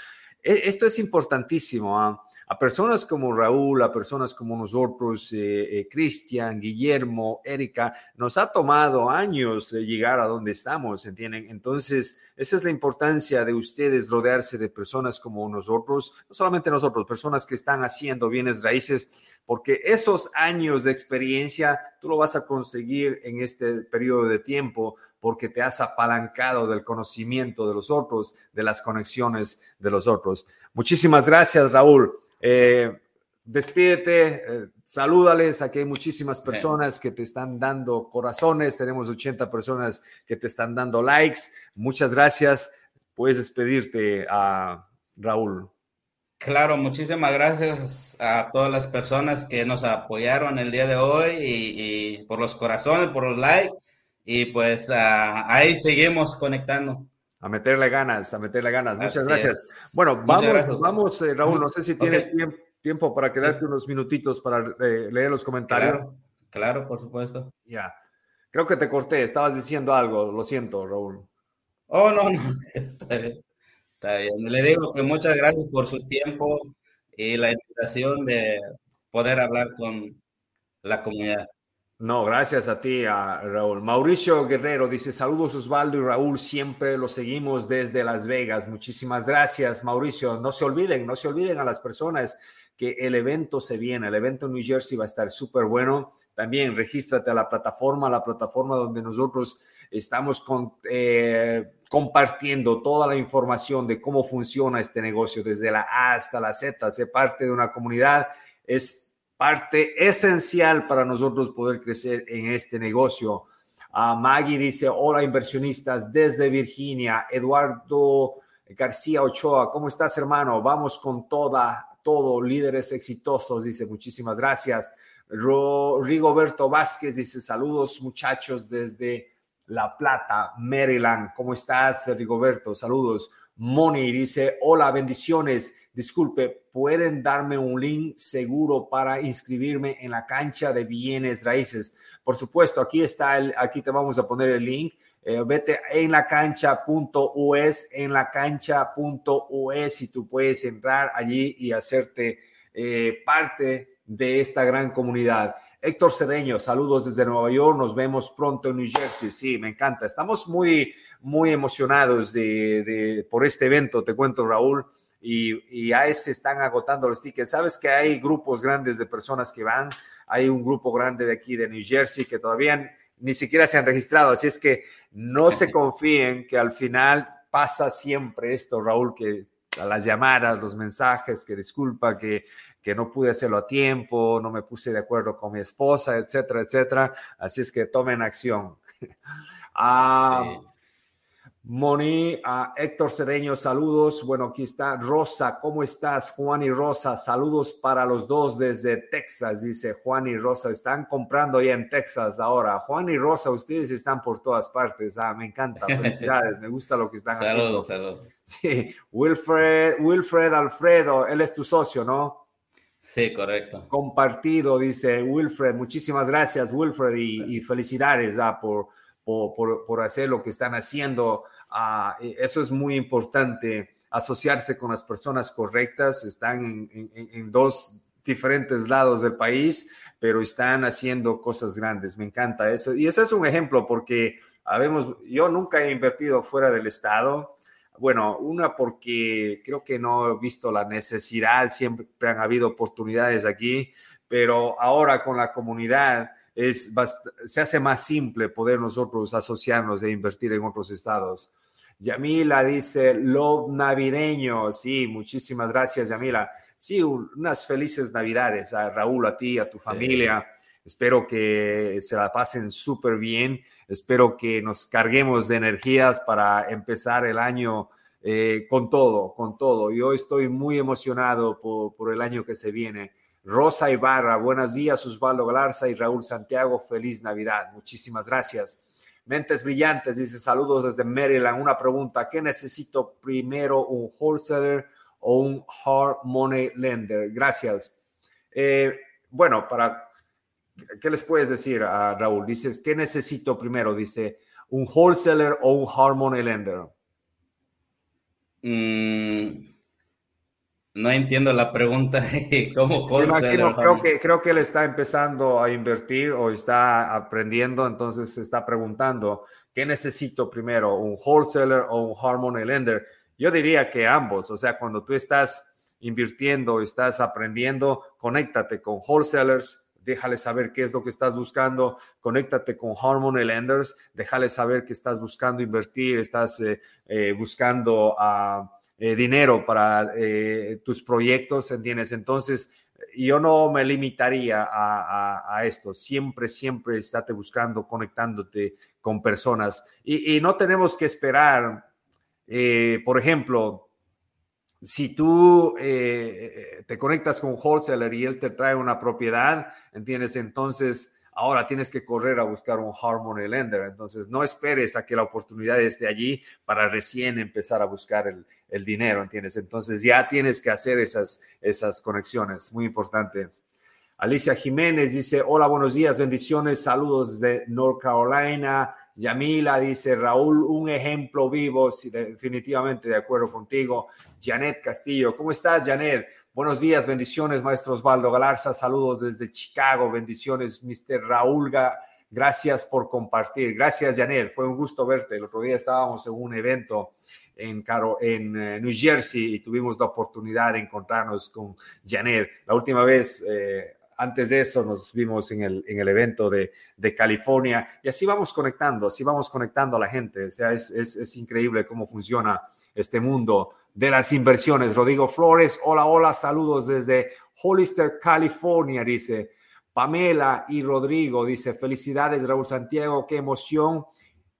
E, esto es importantísimo. ¿ah? A personas como Raúl, a personas como nosotros, eh, eh, Cristian, Guillermo, Erika, nos ha tomado años llegar a donde estamos, ¿entienden? Entonces, esa es la importancia de ustedes rodearse de personas como nosotros, no solamente nosotros, personas que están haciendo bienes raíces, porque esos años de experiencia tú lo vas a conseguir en este periodo de tiempo porque te has apalancado del conocimiento de los otros, de las conexiones de los otros. Muchísimas gracias, Raúl. Eh, despídete, eh, salúdales. Aquí hay muchísimas personas que te están dando corazones. Tenemos 80 personas que te están dando likes. Muchas gracias. Puedes despedirte a Raúl. Claro, muchísimas gracias a todas las personas que nos apoyaron el día de hoy y, por los corazones, por los likes. Y pues ah, ahí seguimos conectando. A meterle ganas, a meterle ganas. Muchas gracias. Bueno, vamos, vamos eh, Raúl, no sé si tienes tiempo para quedarte unos minutitos para eh, leer los comentarios. Claro, por supuesto. Ya. Creo que te corté, estabas diciendo algo, lo siento, Raúl. Oh, no, no, está bien. Está bien. Le digo que muchas gracias por su tiempo y la invitación de poder hablar con la comunidad. No, gracias a ti, a Raúl. Mauricio Guerrero dice, saludos Osvaldo y Raúl, siempre los seguimos desde Las Vegas. Muchísimas gracias, Mauricio. No se olviden, no se olviden a las personas que el evento se viene, el evento en New Jersey va a estar súper bueno. También regístrate a la plataforma, la plataforma donde nosotros estamos eh, compartiendo toda la información de cómo funciona este negocio, desde la A hasta la Z, ser parte de una comunidad es parte esencial para nosotros poder crecer en este negocio. Uh, Maggie dice, hola inversionistas desde Virginia. Eduardo García Ochoa, ¿cómo estás hermano? Vamos con toda, todo, líderes exitosos, dice, muchísimas gracias. Rigoberto Vázquez dice, saludos muchachos desde La Plata, Maryland. ¿Cómo estás, Rigoberto? Saludos. Moni dice, hola, bendiciones. Disculpe, ¿pueden darme un link seguro para inscribirme en la cancha de bienes raíces? Por supuesto, aquí está, el, aquí te vamos a poner el link. Eh, vete en la cancha.us, en la cancha.us y tú puedes entrar allí y hacerte eh, parte de esta gran comunidad. Héctor Cedeño, saludos desde Nueva York, nos vemos pronto en New Jersey. Sí, me encanta. Estamos muy, muy emocionados de, por este evento, te cuento Raúl, y, y ahí se están agotando los tickets. Sabes que hay grupos grandes de personas que van, hay un grupo grande de aquí de New Jersey que todavía ni siquiera se han registrado, así es que no se confíen que al final pasa siempre esto, Raúl, que a las llamadas, los mensajes, que disculpa, que, que no pude hacerlo a tiempo, no me puse de acuerdo con mi esposa, etcétera, etcétera. Así es que tomen acción. ah, Moni, a Héctor Cedeño, saludos. Bueno, aquí está Rosa, ¿cómo estás? Juan y Rosa, saludos para los dos desde Texas, dice Juan y Rosa. Están comprando ya en Texas ahora. Juan y Rosa, ustedes están por todas partes. Ah, me encanta. Felicidades, me gusta lo que están haciendo. Saludos, saludos. Sí, Wilfred, Wilfred Alfredo, él es tu socio, ¿no? Sí, correcto. Compartido, dice Wilfred. Muchísimas gracias, Wilfred, y, felicidades ah, por, por, por hacer lo que están haciendo Ah, eso es muy importante, asociarse con las personas correctas. Están en, dos diferentes lados del país, pero están haciendo cosas grandes. Me encanta eso. Y ese es un ejemplo porque habemos, yo nunca he invertido fuera del estado. Bueno, una porque creo que no he visto la necesidad, siempre han habido oportunidades aquí, pero ahora con la comunidad es se hace más simple poder nosotros asociarnos e invertir en otros estados. Yamila dice, lo navideño. Sí, muchísimas gracias, Yamila. Sí, unas felices navidades a Raúl, a ti, a tu familia. Espero que se la pasen súper bien. Espero que nos carguemos de energías para empezar el año eh, con todo, con todo. Yo estoy muy emocionado por, por, el año que se viene. Rosa Ibarra, buenos días, Osvaldo Galarza y Raúl Santiago. Feliz Navidad. Muchísimas gracias. Mentes Brillantes dice saludos desde Maryland. Una pregunta, ¿qué necesito primero, un wholesaler o un hard money lender? Gracias. Eh, bueno, para, ¿qué les puedes decir a Raúl? Dices, ¿qué necesito primero? Dice, ¿un wholesaler o un hard money lender? Mm, no entiendo la pregunta. ¿Cómo creo, que, creo que él está empezando a invertir o está aprendiendo, entonces se está preguntando, ¿qué necesito primero? ¿Un wholesaler o un hard money lender? Yo diría que ambos, o sea, cuando tú estás invirtiendo, estás aprendiendo, conéctate con wholesalers, déjale saber qué es lo que estás buscando, conéctate con Harmony Lenders, déjale saber que estás buscando invertir, estás eh, eh, buscando uh, dinero para tus proyectos, ¿entiendes? Entonces, yo no me limitaría a, esto, siempre, siempre estate buscando, conectándote con personas y, no tenemos que esperar, por ejemplo, si tú eh, te conectas con wholesaler y él te trae una propiedad, ¿entiendes? Entonces, ahora tienes que correr a buscar un Harmony Lender. Entonces, no esperes a que la oportunidad esté allí para recién empezar a buscar el, el dinero, ¿entiendes? Entonces, ya tienes que hacer esas, esas conexiones. Muy importante. Alicia Jiménez dice, hola, buenos días, bendiciones, saludos desde North Carolina. Yamila dice, Raúl, un ejemplo vivo, sí, definitivamente de acuerdo contigo. Janet Castillo, ¿cómo estás, Janet? Buenos días, bendiciones, maestro Osvaldo Galarza, saludos desde Chicago, bendiciones, Mr. Raúl, gracias por compartir. Gracias, Janet, fue un gusto verte. El otro día estábamos en un evento en, Caro, en eh, New Jersey y tuvimos la oportunidad de encontrarnos con Janet. La última vez... Eh, antes de eso nos vimos en el, en el evento de, California y así vamos conectando, así vamos conectando a la gente. O sea, es, increíble cómo funciona este mundo de las inversiones. Rodrigo Flores, hola, hola, saludos desde Hollister, California, dice Pamela y Rodrigo, dice felicidades Raúl Santiago, qué emoción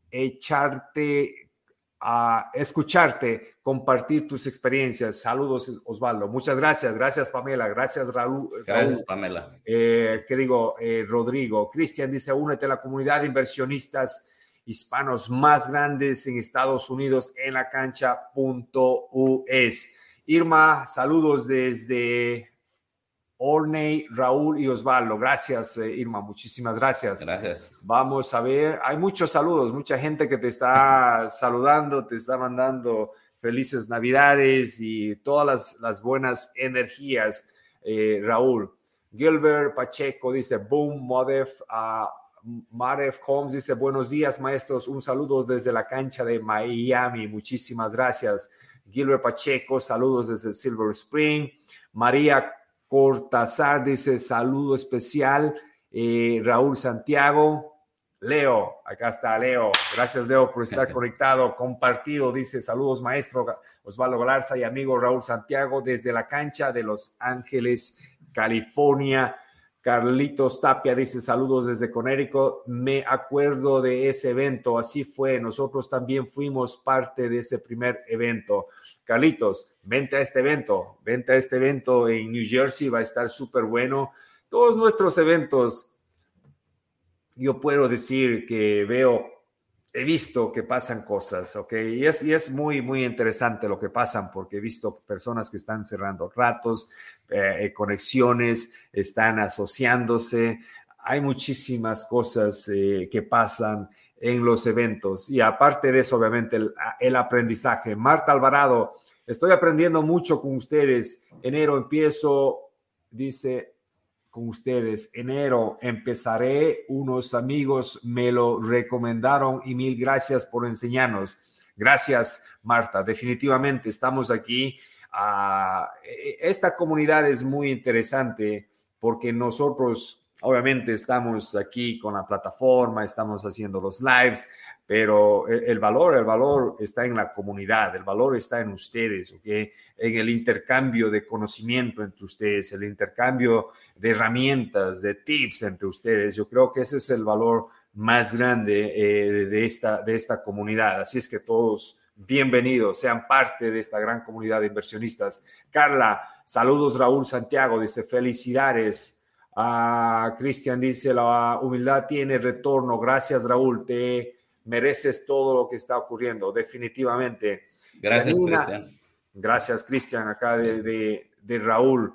echarte a escucharte, compartir tus experiencias. Saludos, Osvaldo. Muchas gracias. Gracias, Pamela. Gracias, Raúl. Gracias, Pamela. Eh, ¿Qué digo? Eh, Rodrigo. Cristian dice, únete a la comunidad de inversionistas hispanos más grandes en Estados Unidos en la cancha.us. Irma, saludos desde Orney, Raúl y Osvaldo. Gracias, eh, Irma. Muchísimas gracias. Gracias. Vamos a ver. Hay muchos saludos, mucha gente que te está saludando, te está mandando felices Navidades y todas las, buenas energías, eh, Raúl. Gilbert Pacheco dice, boom, Modef. Uh, Maref Holmes dice, buenos días, maestros. Un saludo desde la cancha de Miami. Muchísimas gracias. Gilbert Pacheco, saludos desde Silver Spring. María Cortázar dice saludo especial. Eh, Raúl Santiago. Leo, acá está Leo. Gracias, Leo, por estar conectado, compartido. Dice saludos, maestro Osvaldo Galarza y amigo Raúl Santiago desde la cancha de Los Ángeles, California. Carlitos Tapia dice saludos desde Conérico. Me acuerdo de ese evento, así fue. Nosotros también fuimos parte de ese primer evento. Carlitos, vente a este evento, vente a este evento en New Jersey, va a estar súper bueno. Todos nuestros eventos, yo puedo decir que veo, he visto que pasan cosas, ¿ok? Y es, muy, muy interesante lo que pasan porque he visto personas que están cerrando ratos, eh, conexiones, están asociándose. Hay muchísimas cosas eh, que pasan en los eventos. Y aparte de eso, obviamente, el, aprendizaje. Marta Alvarado, estoy aprendiendo mucho con ustedes. Enero empiezo, dice, con ustedes. Enero empezaré, unos amigos me lo recomendaron y mil gracias por enseñarnos. Gracias, Marta. Definitivamente estamos aquí. Ah, e, esta comunidad es muy interesante porque nosotros Obviamente estamos aquí con la plataforma, estamos haciendo los lives, pero el, valor, el valor está en la comunidad, el valor está en ustedes, ¿ok? En el intercambio de conocimiento entre ustedes, el intercambio de herramientas, de tips entre ustedes. Yo creo que ese es el valor más grande eh, de, esta, de esta comunidad. Así es que todos bienvenidos, sean parte de esta gran comunidad de inversionistas. Carla, saludos Raúl Santiago, dice felicidades Ah, Cristian dice, la humildad tiene retorno. Gracias, Raúl. Te mereces todo lo que está ocurriendo, definitivamente. Gracias, Cristian. Gracias, Cristian, acá de, de, Raúl.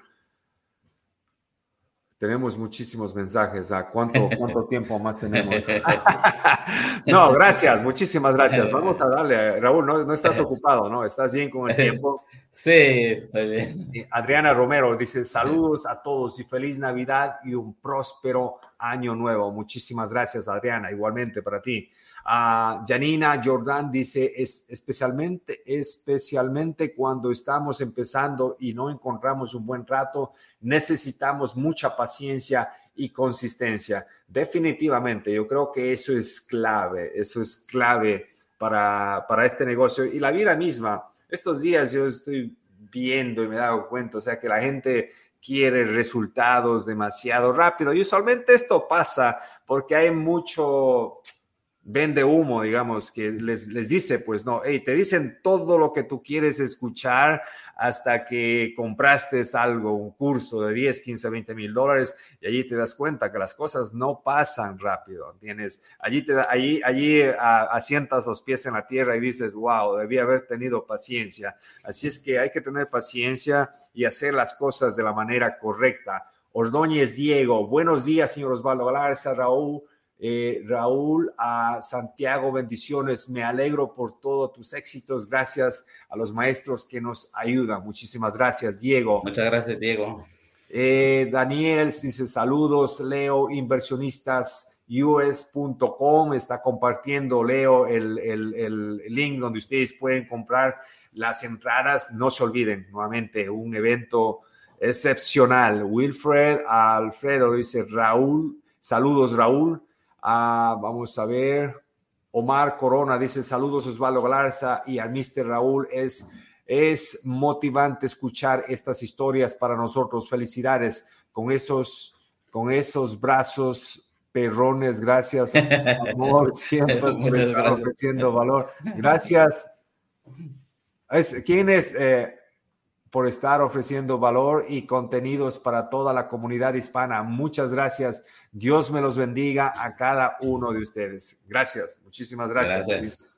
Tenemos muchísimos mensajes. ¿A cuánto, cuánto tiempo más tenemos? no, gracias, muchísimas gracias. Vamos a darle, Raúl, no, no estás ocupado, ¿no? ¿Estás bien con el tiempo? Sí, estoy bien. Adriana Romero dice, saludos a todos y feliz Navidad y un próspero año nuevo. Muchísimas gracias, Adriana, igualmente para ti. Uh, Janina Jordan dice, es especialmente, especialmente cuando estamos empezando y no encontramos un buen rato, necesitamos mucha paciencia y consistencia. Definitivamente, yo creo que eso es clave, eso es clave para, para este negocio y la vida misma. Estos días yo estoy viendo y me he dado cuenta, o sea, que la gente quiere resultados demasiado rápido y usualmente esto pasa porque hay mucho vende humo, digamos, que les, les dice, pues no, hey, te dicen todo lo que tú quieres escuchar hasta que compraste algo, un curso de 10, 15, 20 mil dólares y allí te das cuenta que las cosas no pasan rápido, ¿entiendes? Allí, te, allí, allí asientas los pies en la tierra y dices, wow, debí haber tenido paciencia. Así es que hay que tener paciencia y hacer las cosas de la manera correcta. Ordóñez Diego, buenos días, señor Osvaldo Galarza, Raúl. Eh, Raúl, a Santiago, bendiciones. Me alegro por todos tus éxitos. Gracias a los maestros que nos ayudan. Muchísimas gracias, Diego. Muchas gracias, Diego. Eh, Daniel dice saludos, Leo, inversionistas us.com está compartiendo, Leo, el, el, link donde ustedes pueden comprar las entradas. No se olviden, nuevamente, un evento excepcional. Wilfred Alfredo dice Raúl, saludos Raúl. Ah, vamos a ver. Omar Corona dice saludos Osvaldo Galarza y al Mr. Raúl. Es, es motivante escuchar estas historias para nosotros. Felicidades con esos, con esos brazos perrones. Gracias, amor, siempre por estar ofreciendo valor. Gracias. ¿Quién es? Eh, por estar ofreciendo valor y contenidos para toda la comunidad hispana. Muchas gracias. Dios me los bendiga a cada uno de ustedes. Gracias. Muchísimas gracias.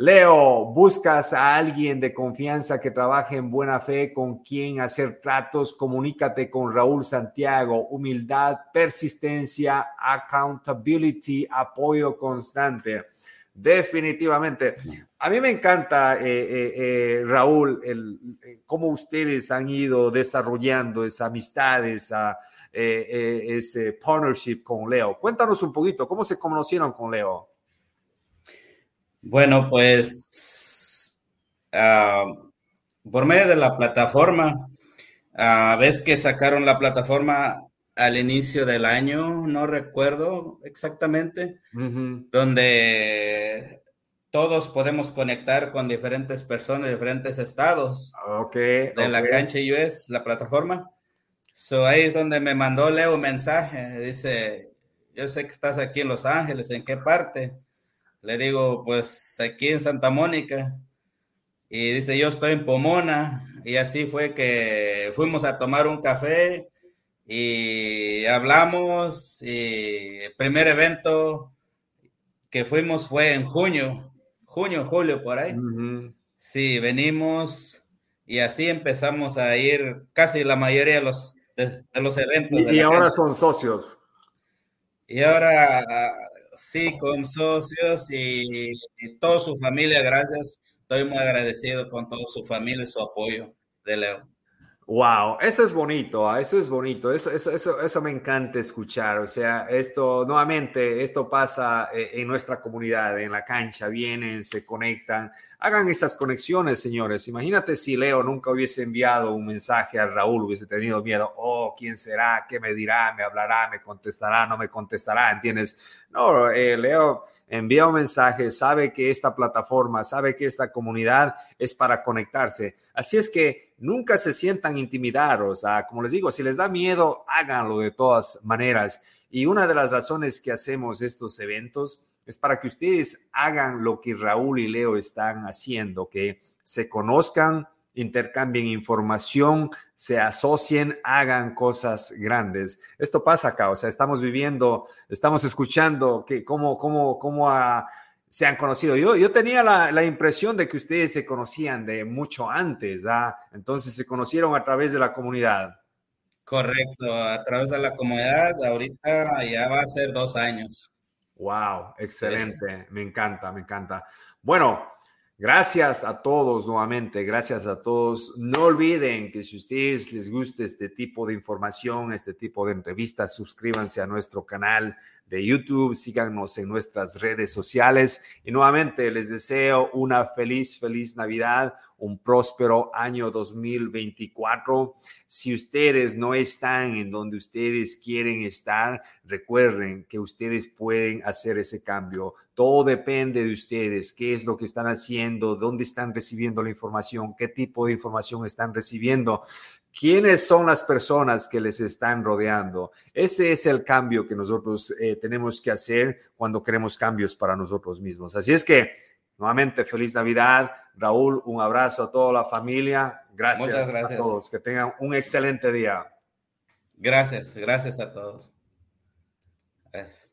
Leo, buscas a alguien de confianza que trabaje en buena fe, con quien hacer tratos, comunícate con Raúl Santiago, humildad, persistencia, accountability, apoyo constante. Definitivamente. A mí me encanta, eh, eh, eh, Raúl, el, cómo ustedes han ido desarrollando esa amistad, esa, ese partnership con Leo. Cuéntanos un poquito, ¿cómo se conocieron con Leo? Bueno, pues ah, por medio de la plataforma, a ah, ves que sacaron la plataforma al inicio del año, no recuerdo exactamente, donde todos podemos conectar con diferentes personas diferentes estados okay, de la cancha US, la plataforma. So ahí es donde me mandó Leo un mensaje, dice, yo sé que estás aquí en Los Ángeles, ¿en qué parte? Le digo, pues aquí en Santa Mónica. Y dice, yo estoy en Pomona. Y así fue que fuimos a tomar un café y hablamos y el primer evento que fuimos fue en junio, junio, julio, por ahí. Sí, venimos y así empezamos a ir casi la mayoría de los, de, los eventos. Y, ahora son socios. Y ahora sí, con socios y, y toda su familia, gracias. Estoy muy agradecido con toda su familia y su apoyo de Leo. Wow, eso es bonito, ah, eso es bonito, eso, eso, eso, eso, me encanta escuchar. O sea, esto nuevamente, esto pasa eh, en nuestra comunidad, en la cancha, vienen, se conectan, hagan esas conexiones, señores. Imagínate si Leo nunca hubiese enviado un mensaje a Raúl, hubiese tenido miedo, oh, ¿quién será? ¿Qué me dirá? ¿Me hablará? ¿Me contestará? ¿No me contestará? ¿Entiendes? No, eh, Leo envía un mensaje, sabe que esta plataforma, sabe que esta comunidad es para conectarse. Así es que nunca se sientan intimidados. Ah, como les digo, si les da miedo, háganlo de todas maneras. Y una de las razones que hacemos estos eventos es para que ustedes hagan lo que Raúl y Leo están haciendo, que se conozcan, intercambien información, se asocien, hagan cosas grandes. Esto pasa acá, o sea, estamos viviendo, estamos escuchando que cómo, cómo, cómo a se han conocido. Yo, yo tenía la, la, impresión de que ustedes se conocían de mucho antes, ¿ah? entonces se conocieron a través de la comunidad. Correcto, a través de la comunidad, ahorita ya va a ser dos años. Wow, excelente, me encanta, me encanta. Bueno, Gracias a todos nuevamente, gracias a todos. No olviden que si a ustedes les gusta este tipo de información, este tipo de entrevistas, suscríbanse a nuestro canal de YouTube, síganos en nuestras redes sociales y nuevamente les deseo una feliz, feliz Navidad, un próspero año 2024. Si ustedes no están en donde ustedes quieren estar, recuerden que ustedes pueden hacer ese cambio. Todo depende de ustedes, qué es lo que están haciendo, dónde están recibiendo la información, qué tipo de información están recibiendo. ¿Quiénes son las personas que les están rodeando? Ese es el cambio que nosotros eh, tenemos que hacer cuando queremos cambios para nosotros mismos. Así es que, nuevamente, feliz Navidad. Raúl, un abrazo a toda la familia. Gracias, gracias. a todos. Que tengan un excelente día. Gracias, gracias a todos. Gracias.